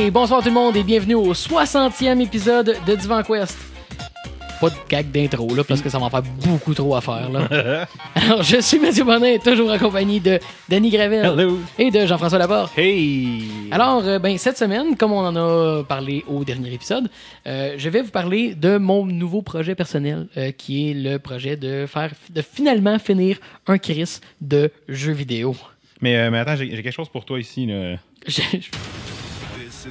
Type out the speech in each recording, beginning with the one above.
Hey, bonsoir tout le monde et bienvenue au 60e épisode de Divan Quest. Pas de gag d'intro là parce que ça va faire beaucoup trop à faire là. Alors je suis Mathieu Bonnet, toujours en compagnie de Danny Gravel Hello. et de Jean-François Laporte. Hey. Alors, euh, ben, cette semaine, comme on en a parlé au dernier épisode, euh, je vais vous parler de mon nouveau projet personnel, euh, qui est le projet de faire, de finalement finir un Chris de jeux vidéo. Mais, mais attends, j'ai j'ai quelque chose pour toi ici. Là. Je- je-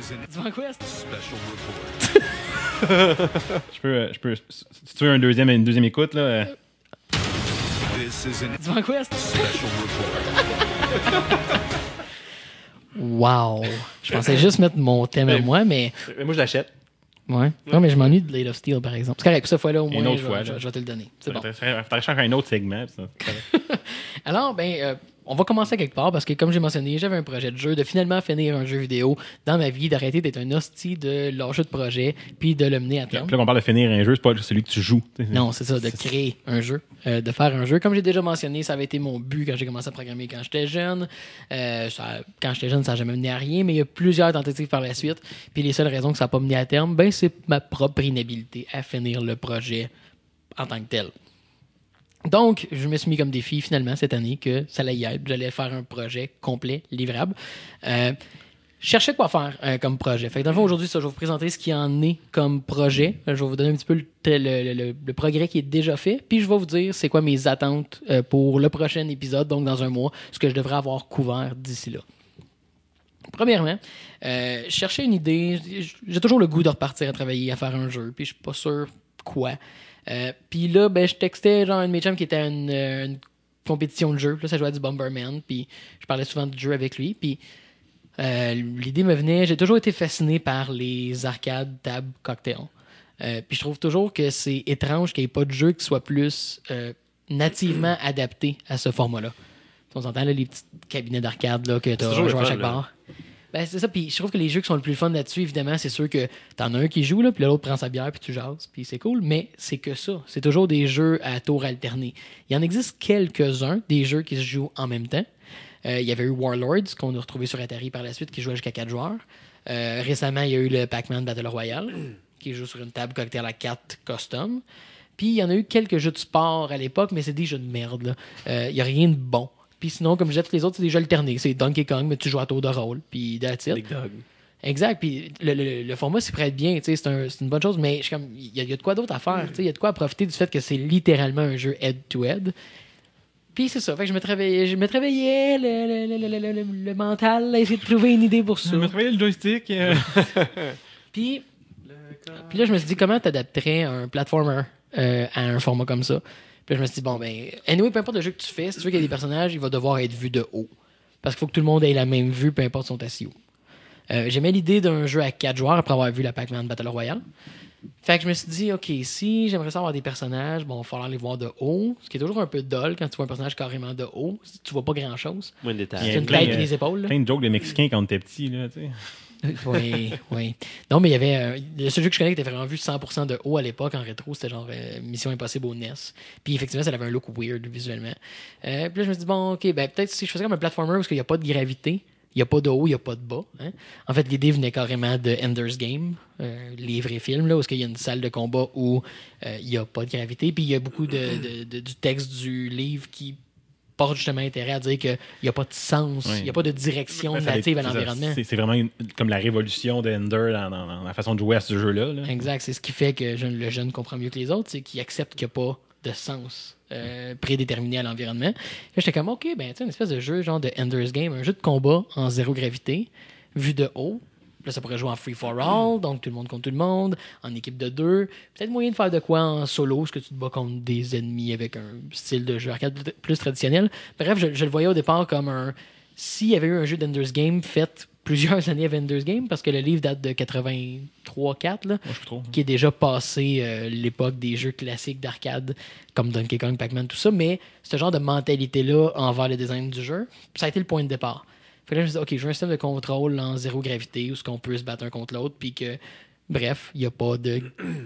Je peux, euh, je peux. Si tu veux un deuxième, une deuxième écoute, là. euh, This is an Divan Quest. special report. Wow! Je pensais juste mettre mon thème à moi, mais. Moi, je l'achète. Ouais. Non, mais je m'ennuie de Blade of Steel, par exemple. C'est correct, cette fois-là, au Une moins, autre je, fois, je- vais te le donner. C'est bon. Faudrait faire un autre segment. ça. Alors, ben, euh, on va commencer quelque part parce que, comme j'ai mentionné, j'avais un projet de jeu de finalement finir un jeu vidéo dans ma vie, d'arrêter d'être un hostie de lâcher de projet, puis de le mener à terme. Puis là, quand on parle de finir un jeu, c'est pas celui que tu joues. Non, c'est ça, de créer un jeu, euh, de faire un jeu. Comme j'ai déjà mentionné, ça avait été mon but quand j'ai commencé à programmer quand j'étais jeune. Euh, ça- quand j'étais jeune, ça n'a jamais mené à rien, mais il y a plusieurs tentatives par la suite. Puis les seules raisons que ça n'a pas mené à terme, ben, c'est ma propre inhabilité à finir le projet en tant que tel. Donc, je me suis mis comme défi finalement cette année que ça allait y être. J'allais faire un projet complet, livrable. Euh, cherchais quoi faire euh, comme projet. Fait que dans le fond, aujourd'hui, ça, je vais vous présenter ce qui en est comme projet. Euh, Je vais vous donner un petit peu le, progrès qui est déjà fait. Puis je vais vous dire c'est quoi mes attentes euh, pour le prochain épisode, donc dans un mois, ce que je devrais avoir couvert d'ici là. Premièrement, cherchais une idée. J'ai toujours le goût de repartir à travailler, à faire un jeu, puis je suis pas sûr quoi. Euh, puis là, ben, je textais genre un de mes chums qui était à une, euh, une compétition de jeu. Puis Là, ça jouait à du Bomberman, puis je parlais souvent de jeu avec lui. Puis euh, l'idée me venait. J'ai toujours été fasciné par les arcades, table, cocktail. Euh, puis je trouve toujours que c'est étrange qu'il n'y ait pas de jeu qui soit plus nativement adapté à ce format-là. On s'entend là, les petits cabinets d'arcade là, que tu as à chaque là. bar. Ben, c'est ça, puis je trouve que les jeux qui sont le plus fun là-dessus, évidemment, c'est sûr que t'en as un qui joue, là, puis l'autre prend sa bière, puis tu jases, puis c'est cool, mais c'est que ça. C'est toujours des jeux à tour alterné. Il y en existe quelques-uns, des jeux qui se jouent en même temps. Euh, il y avait eu Warlords, qu'on a retrouvé sur Atari par la suite, qui jouait jusqu'à 4 joueurs. Euh, récemment, il y a eu le Pac-Man Battle Royale, qui joue sur une table cocktail à 4 custom. Puis il y en a eu quelques jeux de sport à l'époque, mais c'est des jeux de merde. Euh, Il n'y a rien de bon. Puis sinon, comme je disais, tous les autres, c'est des jeux alternés. C'est Donkey Kong, mais tu joues à tour de rôle. Puis that's it. Big Dog. Exact. Puis le, le- le format s'y prête bien. C'est un- c'est une bonne chose, mais je suis comme, il y, y a de quoi d'autre à faire. sais, Il y a de quoi à profiter du fait que c'est littéralement un jeu head-to-head. Puis c'est ça. Fait que je me travaillais, je me travaillais le, le- le- le- le- le- le mental, à essayer de trouver une idée pour ça. Tu m'as travaillé le joystick. euh, Puis, puis là, je me suis dit, comment t'adapterais un platformer euh, à un format comme ça? Puis je me suis dit, bon, ben, anyway, peu importe le jeu que tu fais, si tu veux qu'il y ait des personnages, il va devoir être vu de haut. Parce qu'il faut que tout le monde ait la même vue, peu importe son assis où. Euh, J'aimais l'idée d'un jeu à 4 joueurs après avoir vu la Pac-Man Battle Royale. Fait que je me suis dit, OK, si j'aimerais ça avoir des personnages, bon, il va falloir les voir de haut. Ce qui est toujours un peu dull quand tu vois un personnage carrément de haut. Tu vois pas grand-chose. Moins de Il y détails. a C'est une plein, tête et des épaules. là. Plein de jokes de Mexicains quand était petit. Là, tu sais. Oui, oui. Non, mais il y avait. euh, le seul jeu que je connais qui était vraiment vu 100% de haut à l'époque en rétro, c'était genre euh, Mission Impossible au NES. Puis effectivement, ça avait un look weird visuellement. Euh, puis là, je me suis dit, bon, ok, ben peut-être si je faisais comme un platformer parce qu'il n'y a pas de gravité, il n'y a pas de haut, il n'y a pas de bas. hein. En fait, l'idée venait carrément de Ender's Game, euh, les vrais films, là, où il y a une salle de combat où euh, il n'y a pas de gravité. Puis il y a beaucoup de- de- du texte du livre qui porte justement intérêt à dire qu'il n'y a pas de sens, il Oui. n'y a pas de direction native à l'environnement. C'est vraiment une- comme la révolution d'Ender dans, dans- dans la façon de jouer à ce jeu-là. là. Exact, c'est ce qui fait que le jeune comprend mieux que les autres, c'est qu'il accepte qu'il n'y a pas de sens euh, prédéterminé à l'environnement. J'étais comme, OK, ben, tu sais, une espèce de jeu genre de Ender's Game, un jeu de combat en zéro gravité, vu de haut. Là, ça pourrait jouer en free for all, donc tout le monde contre tout le monde, en équipe de deux. Peut-être moyen de faire de quoi en solo, ce que tu te bats contre des ennemis avec un style de jeu arcade plus- traditionnel. Bref, je, je le voyais au départ comme un. S'il y avait eu un jeu d'Ender's Game fait plusieurs années avant Ender's Game, parce que le livre date de 83-4, là, Moi, je trouve. qui est déjà passé euh, l'époque des jeux classiques d'arcade comme Donkey Kong, Pac-Man, tout ça, mais ce genre de mentalité-là envers le design du jeu, ça a été le point de départ. Fait que là, je OK, je veux un système de contrôle en zéro gravité où ce qu'on peut se battre un contre l'autre, puis que, bref, il n'y a pas de.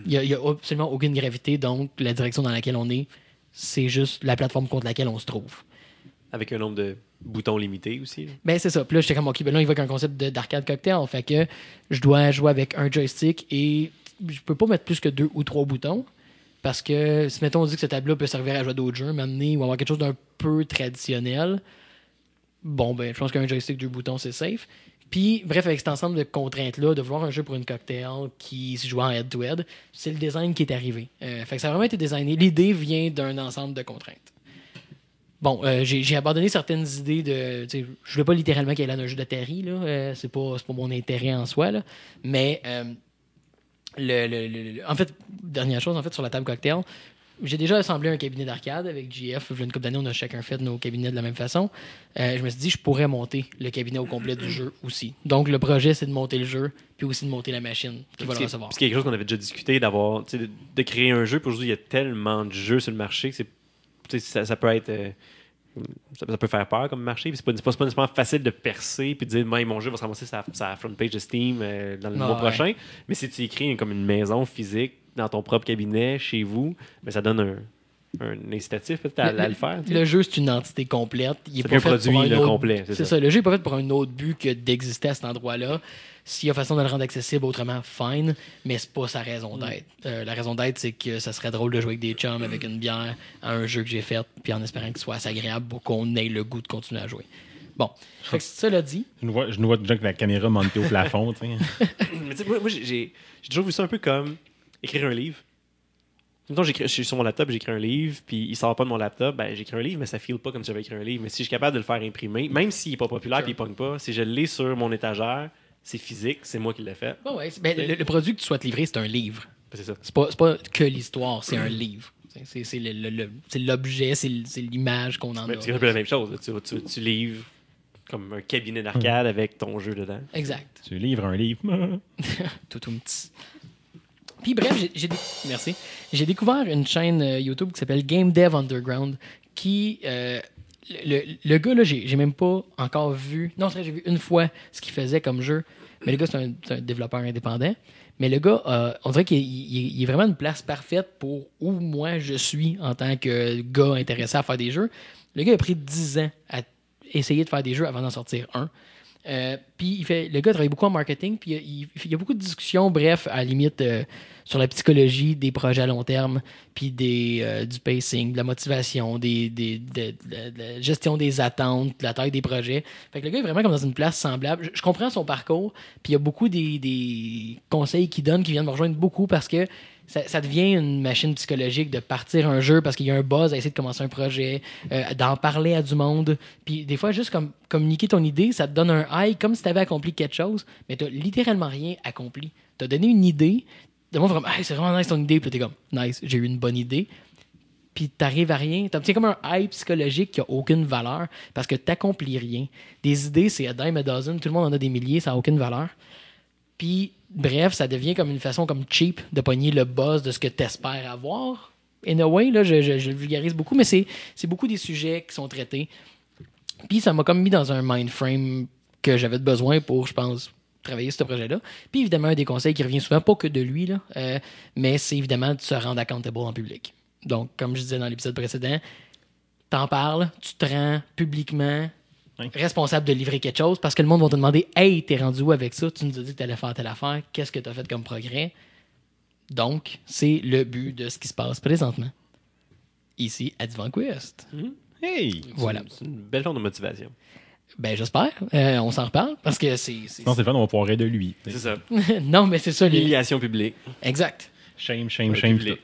Il y a, il y a absolument aucune gravité, donc la direction dans laquelle on est, c'est juste la plateforme contre laquelle on se trouve. Avec un nombre de boutons limité aussi. là. Ben, c'est ça. Puis là, j'étais comme, OK, ben là, il va avec un concept de- d'arcade cocktail. Fait que je dois jouer avec un joystick et je peux pas mettre plus que deux ou trois boutons. Parce que si, mettons, on dit que ce tableau peut servir à jouer à d'autres jeux, m'amener ou avoir quelque chose d'un peu traditionnel, bon, ben, je pense qu'un joystick, deux boutons, c'est safe. Puis, bref, avec cet ensemble de contraintes-là, de vouloir un jeu pour une cocktail qui se joue en head-to-head, c'est le design qui est arrivé. Euh, ça a vraiment été designé. L'idée vient d'un ensemble de contraintes. Bon, euh, j'ai abandonné certaines idées de. Je voulais pas littéralement qu'il y ait un jeu d'Atari, là. Euh, c'est pas, pas mon intérêt en soi, là. Mais euh, le- le- le- en fait, dernière chose, en fait, sur la table cocktail, j'ai déjà assemblé un cabinet d'arcade avec JF. Une couple d'années, on a chacun fait nos cabinets de la même façon. Euh, je me suis dit, je pourrais monter le cabinet au complet du jeu aussi. Donc, le projet, c'est de monter le jeu, puis aussi de monter la machine qui va le recevoir. a quelque chose qu'on avait déjà discuté, d'avoir, de, de créer un jeu. Pour aujourd'hui, il y a tellement de jeux sur le marché que c'est, ça, ça peut être. euh, ça, ça peut faire peur comme marché. puis C'est pas, c'est pas, c'est pas nécessairement facile de percer puis de dire mon jeu va se ramasser la front page de Steam euh, dans le Ah, mois ouais. prochain. Mais si tu écris comme une maison physique dans ton propre cabinet, chez vous, ben, ça donne un, un incitatif peut-être à, à le faire. Le jeu, c'est une entité complète. Il est pas un fait pour produit, un le autre... complet, c'est ça. ça. Le jeu n'est pas fait pour un autre but que d'exister à cet endroit-là. S'il y a façon de le rendre accessible autrement, fine, mais c'est pas sa Mm. raison d'être. Euh, la raison d'être, c'est que ça serait drôle de jouer avec des chums, avec une bière, à un jeu que j'ai fait, puis en espérant qu'il soit assez agréable pour qu'on ait le goût de continuer à jouer. Bon, fait que cela dit, Je nous vois, je nous vois déjà avec la caméra montée au plafond. tu sais. Mais tu sais, moi, moi, j'ai j'ai toujours vu ça un peu comme écrire un livre. Mettons, j'écris- je suis sur mon laptop, j'écris un livre, puis il sort pas de mon laptop, ben j'écris un livre, mais ça file pas comme si j'avais écrit un livre. Mais si je suis capable de le faire imprimer, même s'il est pas populaire Sure. puis il pogne pas, si je l'ai sur mon étagère, c'est physique, c'est moi qui l'ai fait. bon, ouais, ben, le, le produit que tu souhaites livrer, c'est un livre. Ben, c'est ça. C'est pas, c'est pas que l'histoire, c'est un livre. C'est- C'est c'est le- le- le- c'est l'objet, c'est l'image qu'on en Mais a. c'est un peu la même chose. Tu, tu, tu livres comme un cabinet d'arcade avec ton jeu dedans. Exact. Tu livres un livre. tout un petit. Puis bref, j'ai- découvert une chaîne euh, YouTube qui s'appelle Game Dev Underground qui euh, le, gars là, j'ai même pas encore vu. Non, j'ai vu une fois ce qu'il faisait comme jeu. Mais le gars, c'est un, développeur indépendant. Mais le gars, euh, on dirait qu'il il- il est vraiment une place parfaite pour où moi je suis en tant que gars intéressé à faire des jeux. Le gars a pris 10 ans à essayer de faire des jeux avant d'en sortir un. Euh, puis il fait, le gars travaille beaucoup en marketing, puis il, y a beaucoup de discussions, bref, à la limite, euh, sur la psychologie des projets à long terme, puis euh, du pacing, de la motivation, des, des- de, la gestion des attentes, de la taille des projets. Fait que le gars est vraiment comme dans une place semblable. Je, je comprends son parcours, puis il y a beaucoup des, des conseils qu'il donne qui viennent me rejoindre beaucoup parce que ça, devient une machine psychologique de partir un jeu parce qu'il y a un buzz à essayer de commencer un projet, euh, d'en parler à du monde. Puis des fois, juste comme communiquer ton idée, ça te donne un high comme si tu avais accompli quelque chose, mais tu littéralement rien accompli. Tu as donné une idée, monde fait comme hey, c'est vraiment nice ton idée, puis tu es comme nice, j'ai eu une bonne idée. Puis t'arrives à rien. C'est comme un high psychologique qui a aucune valeur parce que t'accomplis rien. Des idées, c'est a dime a dozen, tout le monde en a des milliers, ça n'a aucune valeur. Puis, bref, ça devient comme une façon comme cheap de pogner le buzz de ce que tu espères avoir. In a way, là, je, le vulgarise beaucoup, mais c'est beaucoup des sujets qui sont traités. Puis ça m'a comme mis dans un mind frame que j'avais besoin pour, je pense, travailler ce projet-là. Puis évidemment, un des conseils qui revient souvent, pas que de lui, là, euh, mais c'est évidemment de se rendre accountable en public. Donc, comme je disais dans l'épisode précédent, t'en parles, tu te rends publiquement Oui. responsable de livrer quelque chose parce que le monde va te demander Hey, t'es rendu où avec ça? Tu nous as dit que t'allais faire telle affaire, qu'est-ce que t'as fait comme progrès? Donc, c'est le but de ce qui se passe présentement. Ici, à Divan Quest. Hey! Voilà. C'est une belle forme de motivation. Ben, j'espère. Euh, on s'en reparle parce que c'est. le fun, on va pouvoir rire de lui. C'est ça. non, mais c'est ça. les- L'humiliation publique. Exact. Shame, shame, Ouais, shame. publique,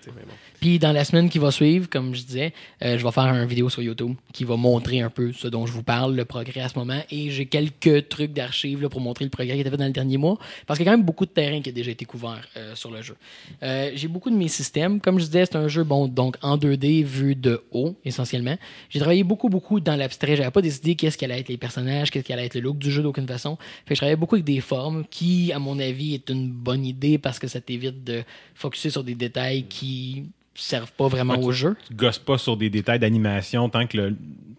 Puis dans la semaine qui va suivre, comme je disais, euh, je vais faire une vidéo sur YouTube qui va montrer un peu ce dont je vous parle, le progrès à ce moment. Et j'ai quelques trucs d'archives pour montrer le progrès qui a été fait dans le dernier mois. Parce qu'il y a quand même beaucoup de terrain qui a déjà été couvert euh, sur le jeu. Euh, j'ai beaucoup de mes systèmes. Comme je disais, c'est un jeu bon, donc en 2D vu de haut, essentiellement. J'ai travaillé beaucoup, beaucoup dans l'abstrait. J'avais pas décidé qu'est-ce qu'allait être les personnages, qu'est-ce qu'allait être le look du jeu d'aucune façon. Fait je travaillais beaucoup avec des formes qui, à mon avis, est une bonne idée parce que ça t'évite de focuser sur des détails qui servent pas vraiment Ouais, au jeu. Tu gosses pas sur des détails d'animation tant que le, tu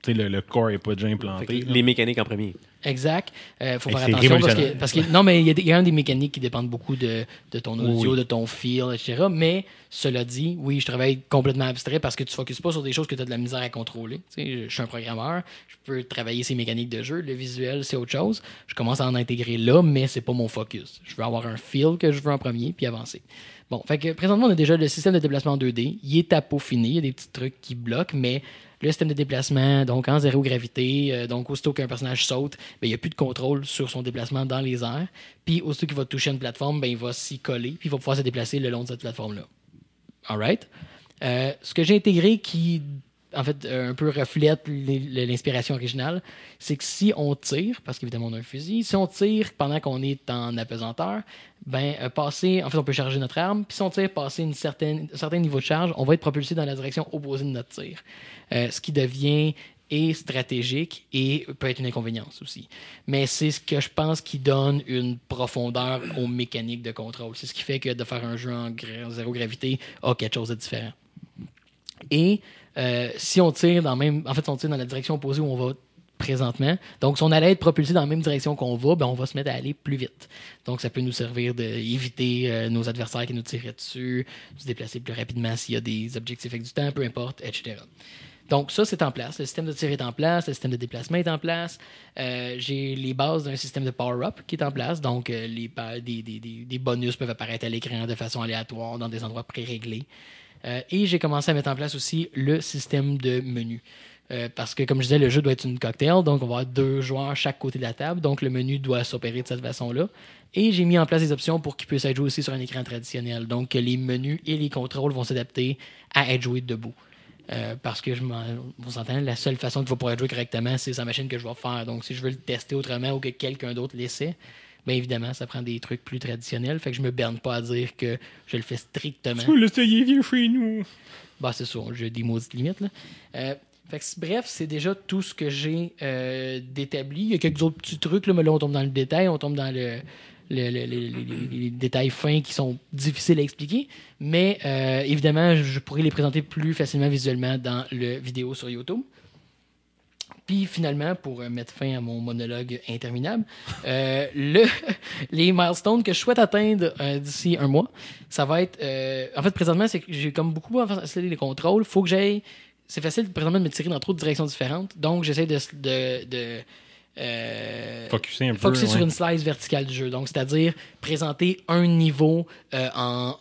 sais, le, le corps est pas déjà implanté. les mécaniques en premier. Exact. Il faut Hey, faire attention parce que, parce que- non, mais il y a des- il y, a un des mécaniques qui dépendent beaucoup de, de ton audio, Oui. de ton feel, etc. Mais cela dit, oui, je travaille complètement abstrait parce que tu ne focuses pas sur des choses que tu as de la misère à contrôler. Tu sais, je, je suis un programmeur, je peux travailler ces mécaniques de jeu. Le visuel, c'est autre chose. Je commence à en intégrer là, mais c'est pas mon focus. Je veux avoir un feel que je veux en premier puis avancer. Bon, fait que présentement, on a déjà le système de déplacement en 2D. Il est à peaufiner. Il y a des petits trucs qui bloquent, mais le système de déplacement, donc en zéro gravité, euh, donc aussitôt qu'un personnage saute, ben, il n'y a plus de contrôle sur son déplacement dans les airs. Puis aussitôt qu'il va toucher une plateforme, ben, il va s'y coller, puis il va pouvoir se déplacer le long de cette plateforme-là. Alright? Euh, ce que j'ai intégré qui, en fait, euh, un peu reflète l'in- l'inspiration originale, c'est que si on tire, parce qu'évidemment on a un fusil, si on tire pendant qu'on est en apesanteur, ben, euh, passer, en fait, on peut charger notre arme, puis si on tire passer une certaine, un certain niveau de charge, on va être propulsé dans la direction opposée de notre tir. Euh, ce qui devient et stratégique et peut être une inconvénience aussi. Mais c'est ce que je pense qui donne une profondeur aux mécaniques de contrôle. C'est ce qui fait que de faire un jeu en zéro gravité a quelque chose de différent. Et euh, si on tire dans la direction opposée où on va présentement, donc si on allait être propulsé dans la même direction qu'on va, ben on va se mettre à aller plus vite. Donc ça peut nous servir d'éviter euh, nos adversaires qui nous tireraient dessus, de se déplacer plus rapidement s'il y a des objectifs avec du temps, peu importe, etc. Donc, ça, c'est en place. Le système de tir est en place, le système de déplacement est en place. Euh, J'ai les bases d'un système de power-up qui est en place. Donc, des- des bonus peuvent apparaître à l'écran de façon aléatoire dans des endroits pré-réglés. Euh, et j'ai commencé à mettre en place aussi le système de menu. Euh, parce que, comme je disais, le jeu doit être une cocktail, donc on va avoir deux joueurs à chaque côté de la table, donc le menu doit s'opérer de cette façon-là. Et j'ai mis en place des options pour qu'il puisse être joué aussi sur un écran traditionnel. Donc, les menus et les contrôles vont s'adapter à être joués debout. Euh, parce que on s'entend, la seule façon qu'il va pouvoir être joué correctement, c'est sa machine que je vais faire. Donc, si je veux le tester autrement ou que quelqu'un d'autre l'essaie, bien évidemment, ça prend des trucs plus traditionnels. Fait que je me berne pas à dire que je le fais strictement. Tu l'essayer, viens chez nous. Bah, c'est ça, j'ai des maudites limites. Là. Euh, fait que, c'est- bref, c'est déjà tout ce que j'ai euh, d'établi. Il y a quelques autres petits trucs, là, mais là, on tombe dans le détail, on tombe dans le, le- le- le- les, les- les détails fins qui sont difficiles à expliquer. Mais euh, évidemment, je pourrais les présenter plus facilement visuellement dans le vidéo sur YouTube. Puis finalement, pour euh, mettre fin à mon monologue interminable, euh, le, les milestones que je souhaite atteindre euh, d'ici un mois, ça va être. euh, en fait, présentement, c'est que j'ai comme beaucoup à installer les contrôles. faut que j'aille. C'est facile présentement de me tirer dans trop de directions différentes. Donc, j'essaie de. de, de euh, Focuser un peu. ouais. sur une slice verticale du jeu. Donc, c'est-à-dire présenter un niveau euh, en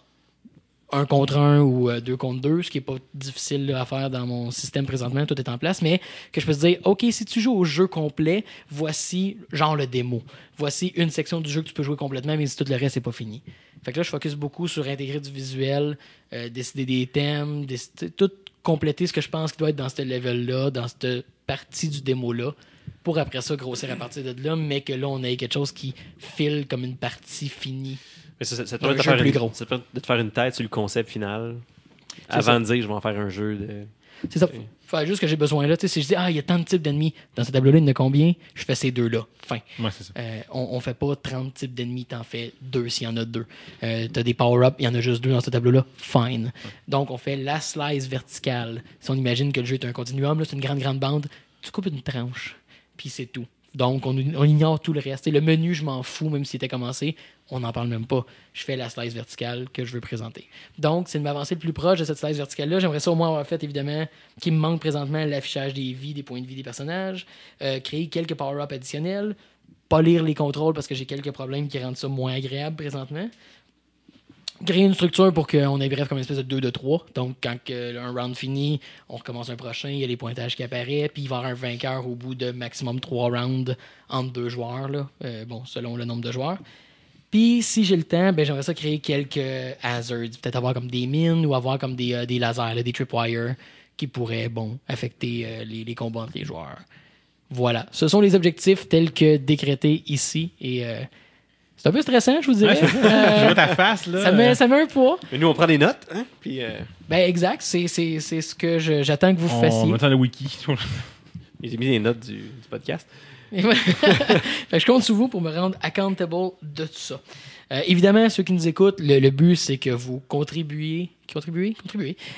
un contre un ou euh, deux contre deux, ce qui est pas difficile à faire dans mon système présentement, tout est en place, mais que je peux dire, OK, si tu joues au jeu complet, voici genre le démo. Voici une section du jeu que tu peux jouer complètement, mais si tout le reste n'est pas fini. Fait que là, je focus beaucoup sur intégrer du visuel, euh, décider des thèmes, tout compléter ce que je pense qui doit être dans ce level-là, dans cette partie du démo-là, pour après ça grossir à partir de là, mais que là, on ait quelque chose qui file comme une partie finie. Mais ça, ça- ça te Un permet de faire plus une- gros. ça te permet de te faire une tête sur le concept final avant ça. de dire je vais en faire un jeu de. C'est ça. Faut juste que j'ai besoin là. Tu si je dis, ah, il y a tant de types d'ennemis, dans ce tableau-là, il y en a combien? Je fais ces deux-là. Fin. Ouais, c'est ça. Euh, on, on fait pas 30 types d'ennemis, t'en fais deux s'il y en a deux. Euh, T'as des power-ups, il y en a juste deux dans ce tableau-là. Fine. Donc, on fait la slice verticale. Si on imagine que le jeu est un continuum, c'est une grande, grande bande, tu coupes une tranche, puis c'est tout. Donc, on, ignore tout le reste. Le menu, je m'en fous, même s'il était commencé. On n'en parle même pas. Je fais la slice verticale que je veux présenter. Donc, c'est de m'avancer le plus proche de cette slice verticale-là. J'aimerais ça au moins avoir fait, évidemment, qui me manque présentement l'affichage des vies, des points de vie des personnages, euh, créer quelques power-ups additionnels, pas lire les contrôles parce que j'ai quelques problèmes qui rendent ça moins agréable présentement. Créer une structure pour qu'on ait bref comme une espèce de 2 de 3. Donc, quand un round fini, on recommence un prochain, il y a les pointages qui apparaissent, puis il va y avoir un vainqueur au bout de maximum 3 rounds entre deux joueurs, là. Euh, bon, selon le nombre de joueurs. Puis, si j'ai le temps, ben, j'aimerais ça créer quelques hazards. Peut-être avoir comme des mines ou avoir comme des, euh, des lasers, des tripwires qui pourraient, bon, affecter euh, les, les combats entre les joueurs. Voilà. Ce sont les objectifs tels que décrétés ici. Et c'est un peu stressant, je vous dirais. Euh, Je vois ta face, là. ça, met, ça met un poids. Mais nous, on prend des notes, hein? Puis euh, Ben, exact. C'est, c'est, c'est ce que j'attends que vous On fassiez. attend le wiki. j'ai mis des notes du, du podcast. Je compte sur vous pour me rendre accountable de tout ça. Euh, évidemment, ceux qui nous écoutent, le, but, c'est que vous contribuez, contribuez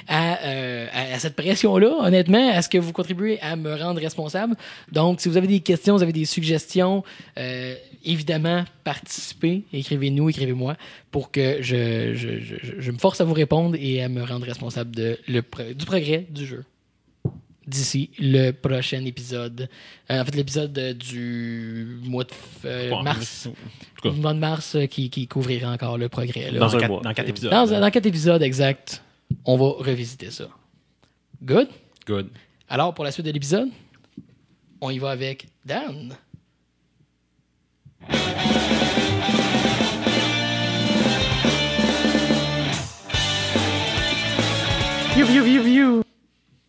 à, euh, à, cette pression-là, honnêtement, à ce que vous contribuez à me rendre responsable. Donc, si vous avez des questions, vous avez des suggestions, euh, évidemment, participez, écrivez-nous, écrivez-moi, pour que je, me force à vous répondre et à me rendre responsable du progrès du jeu d'ici le prochain épisode. Euh, en fait, l'épisode du mois de f- euh, mars. en tout cas. Du mois de mars euh, qui, qui couvrira encore le progrès. là. Dans Dans un quatre- mois. dans quatre épisodes. Dans, dans quatre épisodes exact, on va revisiter ça. Good? Good. Alors, pour la suite de l'épisode, on y va avec Dan. Piu, piu, piu, piu.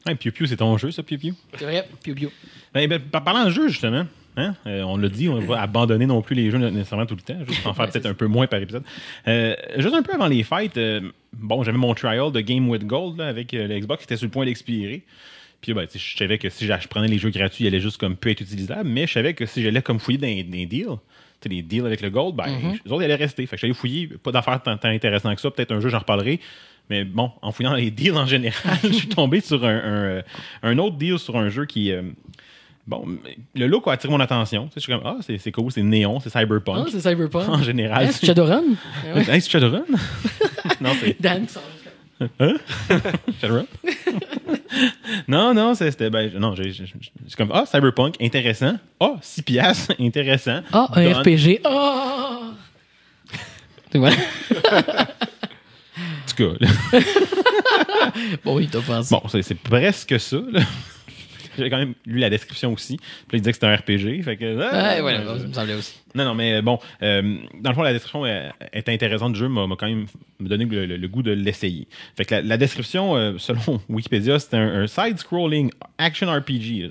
Ouais, Pew Pew, c'est ton jeu, ça, Pew Pew? C'est vrai, piu, piu. Ben, ben, par- parlant de jeu, justement, hein, euh, on l'a dit, on va abandonner non plus les jeux nécessairement tout le temps, juste en faire peut-être un peu moins par épisode. Euh, juste un peu avant les fêtes, euh, bon, j'avais mon trial de Game with Gold là, avec le Xbox qui était sur le point d'expirer. Puis ben, je savais que si je prenais les jeux gratuits, ils allaient juste comme peu être utilisables, mais je savais que si j'allais comme fouiller dans dans les deals, les deals avec le Gold, ben, les autres ils allaient rester. Fait que j'allais fouiller, pas d'affaires tant, tant intéressantes que ça, peut-être un jeu, j'en reparlerai. Mais bon, en fouillant les deals en général, je suis tombé sur un, un, euh, un autre deal sur un jeu qui. euh, bon, le look a attiré mon attention. Je suis comme, ah, c'est c'est cool, c'est néon, c'est Ah, cyberpunk. c'est Cyberpunk. en général. Hein, c'est Shadowrun? Ah. Hey, c'est Shadowrun? non, c'est Dan va. Shadowrun? non, non, c'était. Ben, non, j'ai- comme, ah, cyberpunk, intéressant. Ah, 6 piastres, intéressant. Ah, un Done. RPG. Ah! Et voilà. En tout cas. Bon, il t'a pensé. Bon, c'est c'est presque ça. là. J'ai quand même lu la description aussi. Puis il disait que c'était un RPG. Fait que, ah, Ouais, voilà, ça me semblait aussi. Non, non, mais bon, euh, dans le fond, la description euh, est intéressante du jeu, m'a quand même me donné le, le- le goût de l'essayer. Fait que la, la description, euh, selon Wikipédia, c'est un, un side-scrolling action RPG.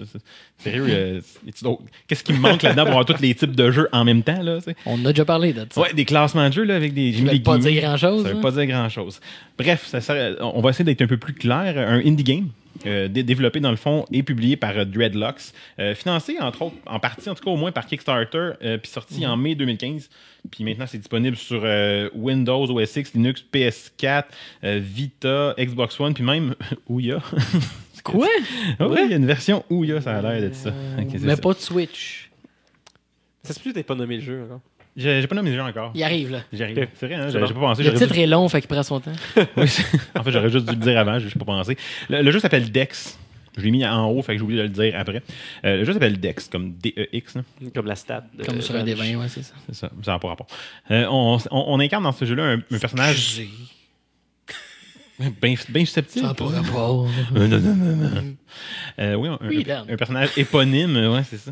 Sérieux, euh, qu'est-ce qui me manque là-dedans pour avoir tous les types de jeux en même temps, là? On a déjà parlé de ça. Ouais, des classements de jeux, là, avec des. Ça veut pas guillemets. dire grand-chose, Ça veut hein? pas dire grand-chose. Bref, ça sert- on va essayer d'être un peu plus clair. Un indie game. euh, dé- développé dans le fond et publié par euh, Dreadlocks, euh, financé entre autres, en partie en tout cas au moins par Kickstarter, puis sorti en mai 2015. Puis maintenant c'est disponible sur Windows, OS X, Linux, PS4, euh, Vita, Xbox One, puis même Ouya. Quoi? Ah oui, il y a une version Ouya, ça a l'air d'être ça. C'est Mais ça. pas de Switch. Ça se peut que t'aies pas nommé le jeu encore. J'ai j'ai pas nommé les jeux encore. Il arrive, là. J'y arrive. Ok. C'est vrai, hein, C'est j'ai bon. j'ai pas pensé. Le dû- titre est long, fait qu'il prend son temps. Oui, c'est- en fait, j'aurais juste dû le dire avant, je n'ai pas pensé. Le, le jeu s'appelle Dex. Je l'ai mis en haut, fait que j'ai oublié de le dire après. Euh, le jeu s'appelle Dex, comme D-E-X. là. Comme la stat. de- Comme sur un des 20, ouais, c'est ça. C'est ça, ça n'a pas rapport. Euh, on, on- on incarne dans ce jeu-là un, un personnage bien bien susceptible. Ça n'a pas rapport. Euh, non, non, non, non. Euh, oui, un, Oui, un- Dan. un personnage éponyme, ouais, c'est ça,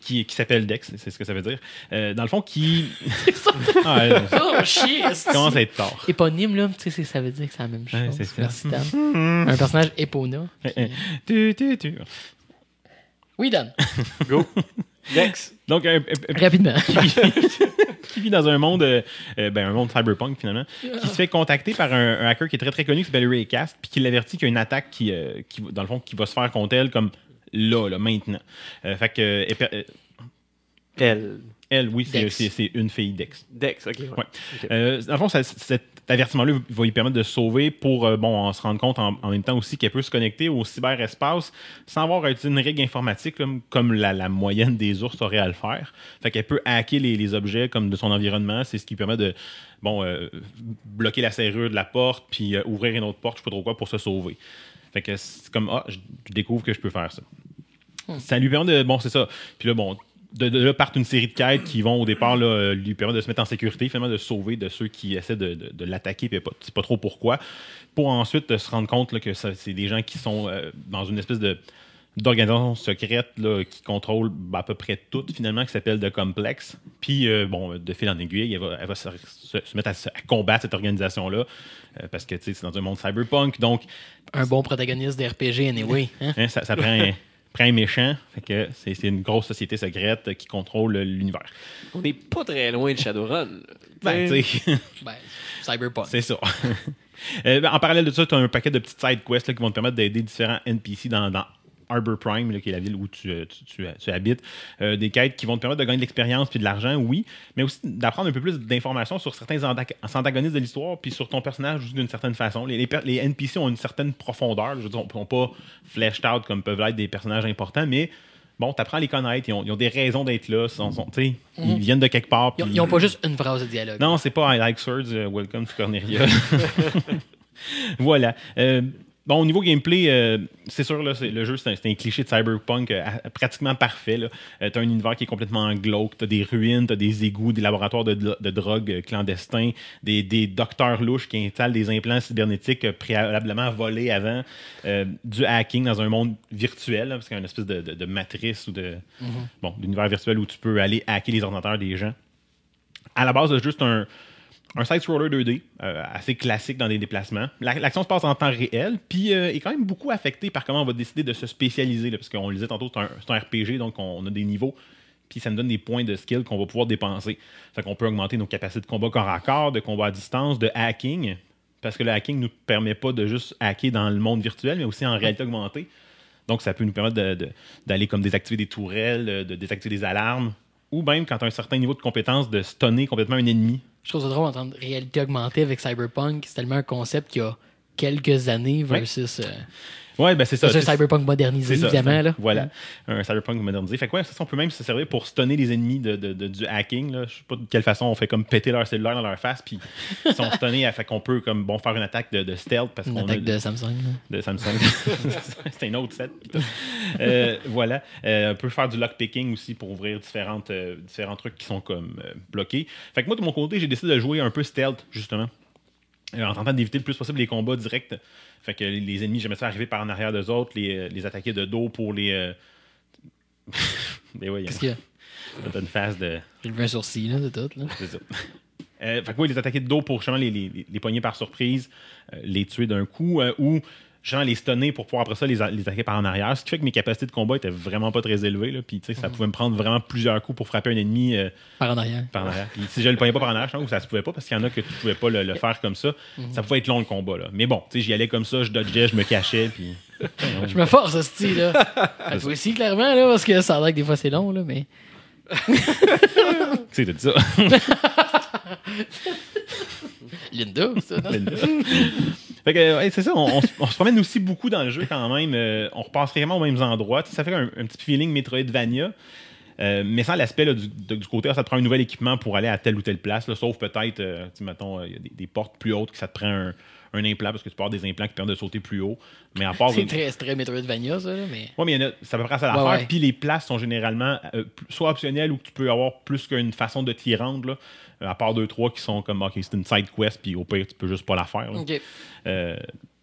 qui, qui s'appelle Dex, c'est ce que ça veut dire. Euh, dans le fond, qui ah, ouais, ça oh, shit! commence à être tard. Éponyme, là, tu sais, ça veut dire que c'est la même chose. Ouais, c'est ça. Merci, Dan. Un personnage épona. Tu, tu, tu. Oui, Dan. Go. Dex. Donc, un- un- Rapidement. qui vit dans un monde, euh, euh, ben, un monde cyberpunk finalement, qui se fait contacter par un, un hacker qui est très très connu qui s'appelle Raycast, puis qui l'avertit qu'il y a une attaque qui, euh, qui, dans le fond, qui va se faire contre elle comme là, là, maintenant. Euh, fait que euh, elle euh, Elle. elle, oui, c'est- une fille d'ex. Dex, ok. ouais. Ouais. Ok. Euh, dans le fond, ça- cet avertissement-là va lui permettre de se sauver pour euh, bon, on se rendre compte en, en même temps aussi qu'elle peut se connecter au cyberespace sans avoir à utiliser une règle informatique comme, comme la, la moyenne des ours aurait à le faire. Fait qu'elle peut hacker les, les objets comme de son environnement. C'est ce qui permet de bon, euh, bloquer la serrure de la porte puis euh, ouvrir une autre porte, je sais pas trop quoi, pour se sauver. Fait que c'est comme, ah, je je découvre que je peux faire ça. Ça lui permet de. Bon, c'est ça. Puis là, bon, de, de là partent une série de quêtes qui vont au départ là, euh, lui permettre de se mettre en sécurité, finalement de se sauver de ceux qui essaient de, de- de l'attaquer, puis pas, c'est pas trop pourquoi. Pour ensuite euh, se rendre compte là, que c'est des gens qui sont euh, dans une espèce de d'organisation secrète là, qui contrôle ben, à peu près tout finalement qui s'appelle The Complex puis euh, bon de fil en aiguille elle va, elle va se, mettre à, combattre cette organisation là parce que c'est dans un monde cyberpunk donc Un bon protagoniste de RPG, anyway. Hein? Hein, ça, ça prend, un, prend un méchant. Fait que c'est, c'est une grosse société secrète qui contrôle l'univers. On n'est pas très loin de Shadowrun. Ben, tu sais, Ben, Cyberpunk. c'est ça. Euh, ben, en parallèle de ça, tu as un paquet de petites side quests là, qui vont te permettre d'aider différents NPC dans, dans Harbor Prime, là, qui est la ville où tu, euh, tu- tu- tu habites. Euh, des quêtes qui vont te permettre de gagner de l'expérience puis de l'argent, oui, mais aussi d'apprendre un peu plus d'informations sur certains anta- antagonistes de l'histoire puis sur ton personnage d'une certaine façon. Les, les NPC ont une certaine profondeur. Je veux dire, ils sont pas fleshed out comme peuvent l'être des personnages importants, mais bon, tu apprends à les connaître. Ils ont, ils ont des raisons d'être là. Sont, sont- Ils viennent de quelque part. Ils ont- puis- Ils ont pas juste une phrase de dialogue. non, c'est pas I like swords, euh, welcome to Corneria. voilà. Euh, bon, au niveau gameplay, euh, c'est sûr, là, c'est- le jeu, c'est un, cliché de cyberpunk euh, pratiquement parfait. Tu as un univers qui est complètement glauque. Tu as des ruines, tu as des égouts, des laboratoires de, de drogue euh, clandestins, des, des docteurs louches qui installent des implants cybernétiques euh, préalablement volés avant, euh, du hacking dans un monde virtuel, là, parce qu'il y a une espèce de, de- de matrice ou de bon, d'univers virtuel où tu peux aller hacker les ordinateurs des gens. À la base, le jeu, c'est un, un side-scroller 2D, euh, assez classique dans des déplacements. La- L'action se passe en temps réel, puis euh, est quand même beaucoup affecté par comment on va décider de se spécialiser, là, parce qu'on le disait tantôt, c'est un, RPG, donc on a des niveaux, puis ça nous donne des points de skill qu'on va pouvoir dépenser. Fait qu'on peut augmenter nos capacités de combat corps à corps, de combat à distance, de hacking, parce que le hacking ne nous permet pas de juste hacker dans le monde virtuel, mais aussi en réalité augmentée. Donc, ça peut nous permettre de- de- d'aller comme désactiver des tourelles, de désactiver des alarmes, ou même quand tu as un certain niveau de compétence, de stunner complètement un ennemi. Je trouve ça drôle d'entendre réalité augmentée avec Cyberpunk. C'est tellement un concept qui a quelques années versus euh, Ouais, ben c'est ça. C'est- Cyberpunk modernisé, ça, évidemment. Là. Voilà, un cyberpunk modernisé. Fait que ouais, ça, on peut même se servir pour stunner les ennemis de, de- de- du hacking. Là. Je sais pas de quelle façon on fait comme péter leur cellulaire dans leur face, puis ils sont stunnés, fait qu'on peut comme bon faire une attaque de, de stealth parce Une qu'on a attaque de Samsung. de Samsung. c'est un autre set. Euh, voilà. Euh, on peut faire du lockpicking aussi pour ouvrir différentes, euh, différents trucs qui sont comme bloqués. Fait que moi, de mon côté, j'ai décidé de jouer un peu stealth, justement. En tentant d'éviter le plus possible les combats directs. Fait que les, ennemis, j'aimais ça arriver par en arrière d'eux autres, les, euh, les attaquer de dos pour les. euh, Qu'est-ce qu'il y a? t'as une phase de. J'ai levé un sourcil, là, c'est tout. Là. C'est ça. Euh, fait que oui, les attaquer de dos pour justement les, les, les pogner par surprise, euh, les tuer d'un coup, euh, ou justement les stunner pour pouvoir après ça les, attaquer par en arrière. Ce qui fait que mes capacités de combat étaient vraiment pas très élevées. Là, puis tu sais, ça pouvait me prendre vraiment plusieurs coups pour frapper un ennemi euh, Par en arrière. par en arrière. Puis si je le pognais pas par en arrière, je pense que ça se pouvait pas parce qu'il y en a que tu pouvais pas le, le faire comme ça. Ça pouvait être long le combat. Là. Mais bon, tu sais, j'y allais comme ça, je dodgeais, je me cachais, puis. Je me force, ce style là. À toi aussi, clairement, là, parce que ça a l'air que des fois c'est long, là, mais. T'as dit ça. Linda, ça, non? Fait que, ouais, c'est ça, on, on se- on se promène aussi beaucoup dans le jeu quand même. Euh, on repasse vraiment aux mêmes endroits. Ça fait un, un petit feeling Metroidvania. Euh, mais sans l'aspect du, côté, ah, ça te prend un nouvel équipement pour aller à telle ou telle place. là, sauf peut-être, euh, mettons, euh, il y a des, des portes plus hautes que ça te prend un, un implant parce que tu peux avoir des implants qui permettent de sauter plus haut. Mais à part. C'est très, c'est très Metroidvania, ça, là, mais. Ouais, mais il y en a, ça peut près ça l'affaire. Puis les places sont généralement euh, soit optionnelles ou que tu peux avoir plus qu'une façon de t'y rendre. Là, à part deux, trois qui sont comme, OK, c'est une side quest, puis au pire, tu peux juste pas la faire. là.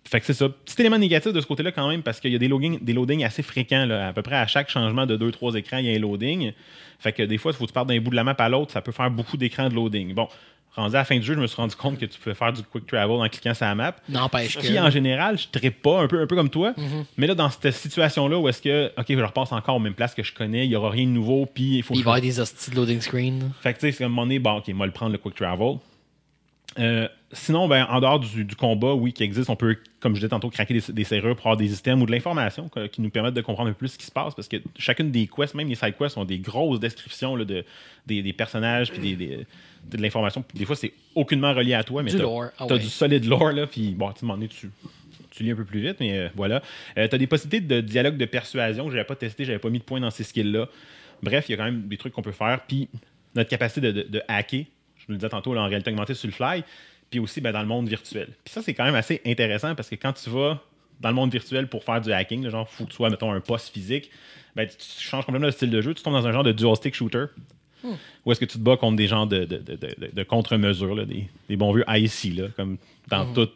Fait que c'est ça. Petit élément négatif de ce côté-là quand même, parce qu'il y a des loadings, des loadings assez fréquents. Là. À peu près à chaque changement de 2-3 écrans, il y a un loading. Fait que des fois, il faut que tu partes d'un bout de la map à l'autre, ça peut faire beaucoup d'écrans de loading. Bon, rendu à la fin du jeu, je me suis rendu compte que tu pouvais faire du quick travel en cliquant sur la map. N'empêche que. Qui, en général, je ne pas, un peu, un peu comme toi. Mhm. Mais là, dans cette situation-là où est-ce que, OK, je repasse encore aux mêmes places que je connais, il n'y aura rien de nouveau, puis il faut il va y avoir des hosties de loading screen. fait que tu sais, c'est comme un moment donné, bon, ok, moi le prendre le quick travel. Euh, sinon, ben, en dehors du, du combat, oui, qui existe, on peut, comme je disais tantôt, craquer des, des serrures pour avoir des systèmes ou de l'information qui nous permettent de comprendre un peu plus ce qui se passe. Parce que chacune des quests, même les side quests, ont des grosses descriptions là, de, des, des personnages puis des, des- de l'information. Des fois, c'est aucunement relié à toi, mais t'as- lore, ah du solide lore, là, puis bon, tu m'en es tu tu lis un peu plus vite, mais euh, voilà. tu as des possibilités de dialogue de persuasion que je n'avais pas testé, j'avais pas mis de points dans ces skills-là. Bref, il y a quand même des trucs qu'on peut faire. Puis notre capacité de, de- de hacker, je vous le disais tantôt, là, en réalité augmentée sur le fly, puis aussi ben, dans le monde virtuel. Puis ça, c'est quand même assez intéressant parce que quand tu vas dans le monde virtuel pour faire du hacking, genre, faut que tu sois, mettons, un poste physique, ben, tu, tu changes complètement le style de jeu, tu tombes dans un genre de dual stick shooter. Où est-ce que tu te bats contre des gens de, de, de, de- de contre-mesure, là, des, des bons vieux IC, là, comme dans tous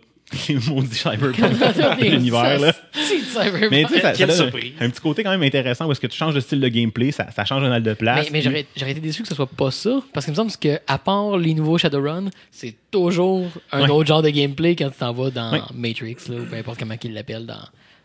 les maudits cyberpunk l'univers. là. C'est Cyberpunk. Mais tu sais, ça, ça donne un, un petit côté quand même intéressant où est-ce que tu changes de style de gameplay, ça, ça change un al de place. Mais, mais j'aurais, j'aurais été déçu que ce soit pas ça. Parce qu'il me semble que, à part les nouveaux Shadowrun, c'est toujours un Ouais. autre genre de gameplay quand tu t'en vas dans Ouais. Matrix, là, ou peu importe comment qu'ils l'appellent dans,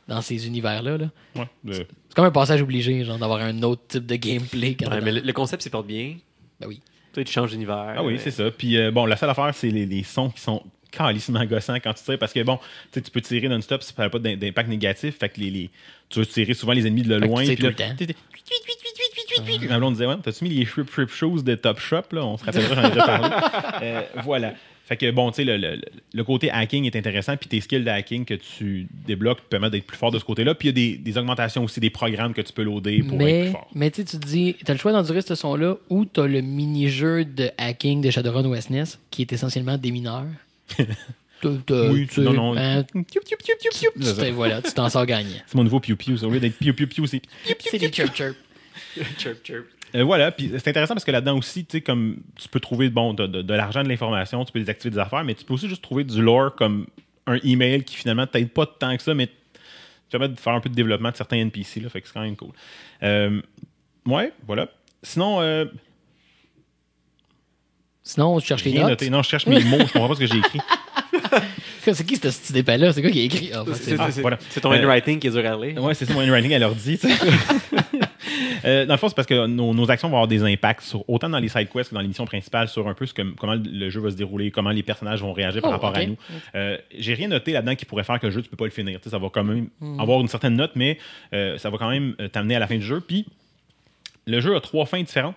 dans ces univers-là. là. Ouais, de- C'est comme un passage obligé, genre d'avoir un autre type de gameplay. Quand mais le, le concept s'y porte bien. Ben oui. Tu sais, tu changes d'univers. Ah oui, euh, c'est ça. Puis euh, bon, la seule affaire, c'est les, les sons qui sont calissement gossant quand tu tires parce que bon, tu peux tirer non-stop, ça n'a pas d'im- d'impact négatif. Fait que les, les- tu veux tirer souvent les ennemis de Fait que loin. tu là, tout le temps. Ma blonde disait, ouais, t'as-tu mis les Shrip Shrip Shoes de Top Shop? Là? On se rappellera, j'en ai déjà parlé. Euh, voilà. Fait que bon, tu sais, le, le- le côté hacking est intéressant, puis tes skills de hacking que tu débloques te permettent d'être plus fort de ce côté-là. Puis il y a des, des augmentations aussi, des programmes que tu peux loader pour être Mais, plus fort. mais tu sais, tu te dis, t'as le choix d'endurer ce son-là ou t'as le mini-jeu de hacking de Shadowrun OS NES qui est essentiellement des mineurs. Oui, tu- non, non. hein, tu voilà, tu t'en sors gagnant. C'est mon nouveau piou piou. Au lieu d'être piou piou piou, c'est C'est des chirp chirp. chirp, chirp. Euh, voilà, puis c'est intéressant parce que là-dedans aussi, tu sais, comme tu peux trouver bon, de, de- de l'argent, de l'information, tu peux désactiver des affaires, mais tu peux aussi juste trouver du lore comme un email qui finalement t'aide pas tant que ça, mais te permet de faire un peu de développement de certains NPC, là, fait que c'est quand même cool. Euh, ouais, voilà. Sinon, euh, Sinon, tu cherches les rien notes. noté. Non, je cherche mes mots, je comprends pas ce que j'ai écrit. C'est qui ce petit dépêt-là? C'est quoi qui a écrit? Ah, C'est- Ah, voilà. Ton Euh, handwriting qui est dur à lire. Ouais, c'est mon handwriting à l'ordi. Euh, dans le fond, c'est parce que nos, nos actions vont avoir des impacts sur, autant dans les side quests que dans l'émission principale sur un peu ce que, comment le jeu va se dérouler, comment les personnages vont réagir par Oh, rapport à nous. Euh, J'ai rien noté là-dedans qui pourrait faire que le jeu, tu peux pas le finir. Ça va quand même avoir une certaine note, mais euh, ça va quand même euh, t'amener à la fin du jeu. Puis, le jeu a trois fins différentes.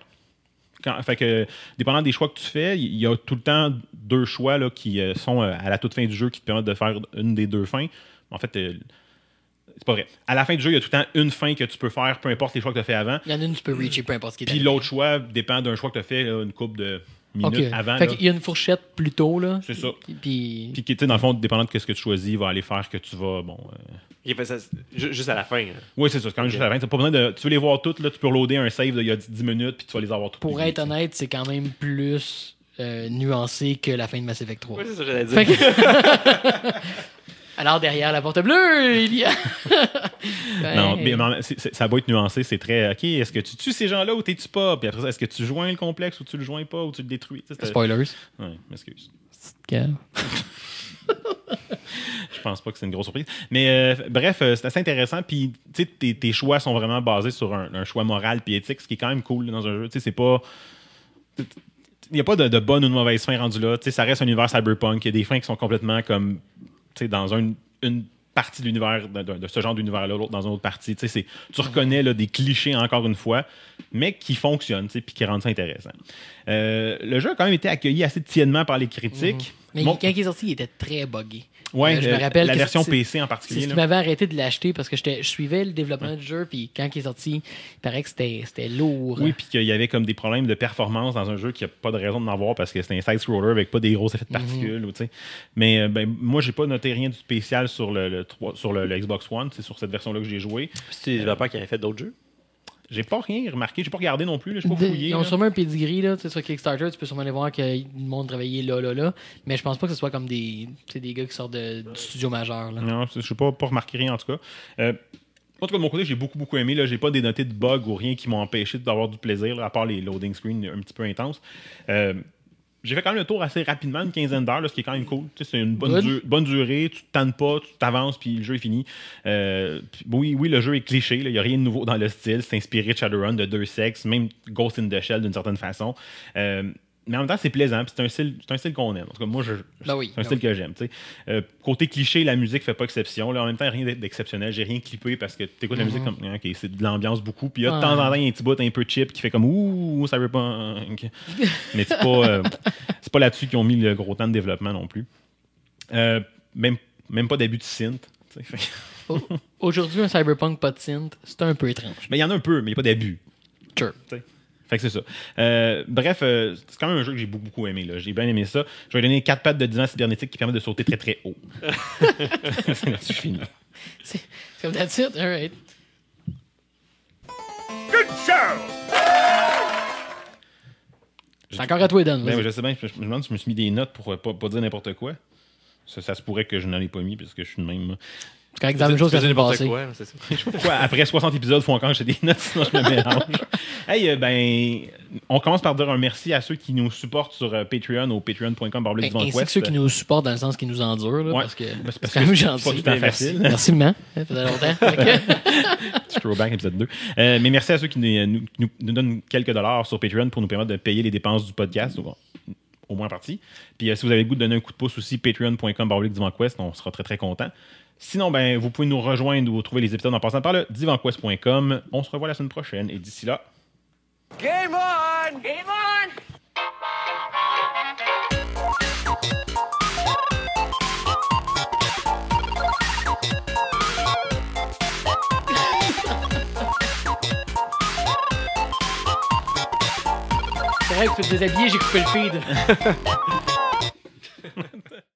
Quand- fait que, dépendant des choix que tu fais, il y a tout le temps deux choix là, qui euh, sont euh, à la toute fin du jeu qui te permettent de faire une des deux fins. En fait, euh, c'est pas vrai. À la fin du jeu, il y a tout le temps une fin que tu peux faire, peu importe les choix que tu as fait avant. Il y en a une, tu peux reacher, peu importe ce qui est Puis l'autre choix dépend d'un choix que tu as fait là, une couple de minutes avant. Fait là. qu'il y a une fourchette plus tôt, là. C'est ça. Puis, Puis, qui, tu sais, dans le fond, dépendant de ce que tu choisis, va aller faire que tu vas. Bon, euh, Il fait ça ju- juste à la fin. hein. Oui, c'est ça. C'est quand même juste à la fin. Pas besoin de. Tu veux les voir toutes, là, tu peux reloader un save d'il y a 10 minutes, puis tu vas les avoir toutes. pour les- être honnête, c'est quand même plus euh, nuancé que la fin de Mass Effect 3. Ouais, c'est ça que j'allais dire. Fait que- Alors, derrière la porte bleue, il y a. Non, mais, mais c'est- c'est- ça va être nuancé. C'est très. OK, est-ce que tu tues ces gens-là ou t'es-tu pas? Puis après ça, est-ce que tu joins le complexe ou tu le joins pas ou tu le détruis? Spoilers. Ouais, m'excuse. Cave. Je pense pas que c'est une grosse surprise. Mais euh, bref, euh, c'est assez intéressant. Puis, tu sais, tes, tes choix sont vraiment basés sur un, un choix moral puis éthique, ce qui est quand même cool dans un jeu. Tu sais, c'est pas. Il n'y a pas de, de bonne ou de mauvaise fin rendue là. Tu sais, ça reste un univers cyberpunk. Il y a des fins qui sont complètement comme. Dans un- une partie de l'univers, de, ce genre d'univers-là, l'autre dans une autre partie. Tu c'est- tu reconnais là, des clichés encore une fois, mais qui fonctionnent, puis qui rendent ça intéressant. Euh, le jeu a quand même été accueilli assez tièdement par les critiques. Mais Bon, quand il est sorti, il était très buggé. ouais, Euh, je euh, me rappelle la version c'est- PC en C'est particulier. ce qui là. m'avait arrêté de l'acheter parce que je suivais le développement du jeu, puis quand il est sorti, il paraît que c'était c'était lourd. Oui, puis qu'il y avait comme des problèmes de performance dans un jeu qui a pas de raison d'en avoir parce que c'était un side-scroller avec pas des gros effets de particules. ou, tu sais. Mais euh, ben, moi, j'ai pas noté rien de spécial sur le, sur le, le Xbox One. C'est sur cette version-là que j'ai joué. C'est des développeurs qui avaient fait d'autres jeux? J'ai pas rien remarqué. J'ai pas regardé non plus. J'ai pas fouillé. ils ont là. sûrement un pedigree là, sur Kickstarter, tu peux sûrement aller voir que le monde travaillait là, là, là. Mais je pense pas que ce soit comme des, des gars qui sortent de, du studio majeur. Là. Non, je sais pas, pas remarqué rien en tout cas. Euh, en tout cas, de mon côté, j'ai beaucoup, beaucoup aimé. J'ai pas dénoté de bugs ou rien qui m'ont empêché d'avoir du plaisir, là, à part les loading screens un petit peu intenses. Euh, j'ai fait quand même le tour assez rapidement, une quinzaine d'heures, ce qui est quand même cool. C'est une bonne, du- bonne durée, tu te tannes pas, tu t'avances, puis le jeu est fini. Euh, puis oui, oui, le jeu est cliché, il n'y a rien de nouveau dans le style. C'est inspiré de Shadowrun, de deux sexes, même Ghost in the Shell d'une certaine façon. Euh, mais en même temps, c'est plaisant, puis c'est un style, c'est un style qu'on aime. En tout cas, moi, je, Ben oui, c'est un ben style oui. que j'aime. Euh, côté cliché, la musique fait pas exception. Là. En même temps, rien d'exceptionnel. J'ai rien clippé parce que tu écoutes la musique comme ah, OK, c'est de l'ambiance beaucoup. Puis il y a de temps en temps, il y a un petit bout un peu cheap qui fait comme Ouh, cyberpunk. Mais c'est pas, euh, c'est pas là-dessus qu'ils ont mis le gros temps de développement non plus. Euh, même, même pas d'abus de synth. Aujourd'hui, un cyberpunk pas de synth, c'est un peu étrange. Mais il y en a un peu, mais il n'y a pas d'abus. Sure. Fait que c'est ça. Euh, bref, euh, c'est quand même un jeu que j'ai beaucoup, beaucoup aimé. là. J'ai bien aimé ça. Je vais donner 4 pattes de divan cybernétique qui permettent de sauter très très haut. c'est là-dessus finis. C'est c'est comme that's it, alright. C'est encore à toi, Dan. Ben, je sais bien, je, je me demande si je me suis mis des notes pour euh, pas, pas dire n'importe quoi. Ça, ça se pourrait que je n'en ai pas mis parce que je suis de même. C'est correct, c'est la même chose que passée. quoi, c'est ça. Pourquoi après 60 épisodes, il faut encore que j'ai des notes, sinon je me mélange. hey, euh, ben, on commence par dire un merci à ceux qui nous supportent sur euh, Patreon au patreon.com Ben, du ainsi que ceux qui nous supportent dans le sens qui nous endurent, là, Ouais. parce que Ben, c'est parce c'est quand même que c'est pas gentil. tout Ben, facile. Merci, man. Ça faisait longtemps. Petit throwback épisode 2. Euh, mais merci à ceux qui nous, nous- nous- nous donnent quelques dollars sur Patreon pour nous permettre de payer les dépenses du podcast. Au, au moins en partie. Puis euh, si vous avez le goût de donner un coup de pouce aussi, patreon.com on sera très très content. Sinon, ben, vous pouvez nous rejoindre ou trouver les épisodes en passant par le divanquest.com. On se revoit la semaine prochaine et d'ici là, Game on! Game on! C'est vrai que tu te déshabiller, j'ai coupé le feed.